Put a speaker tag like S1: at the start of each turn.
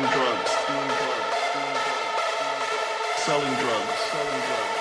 S1: selling drugs, selling drugs.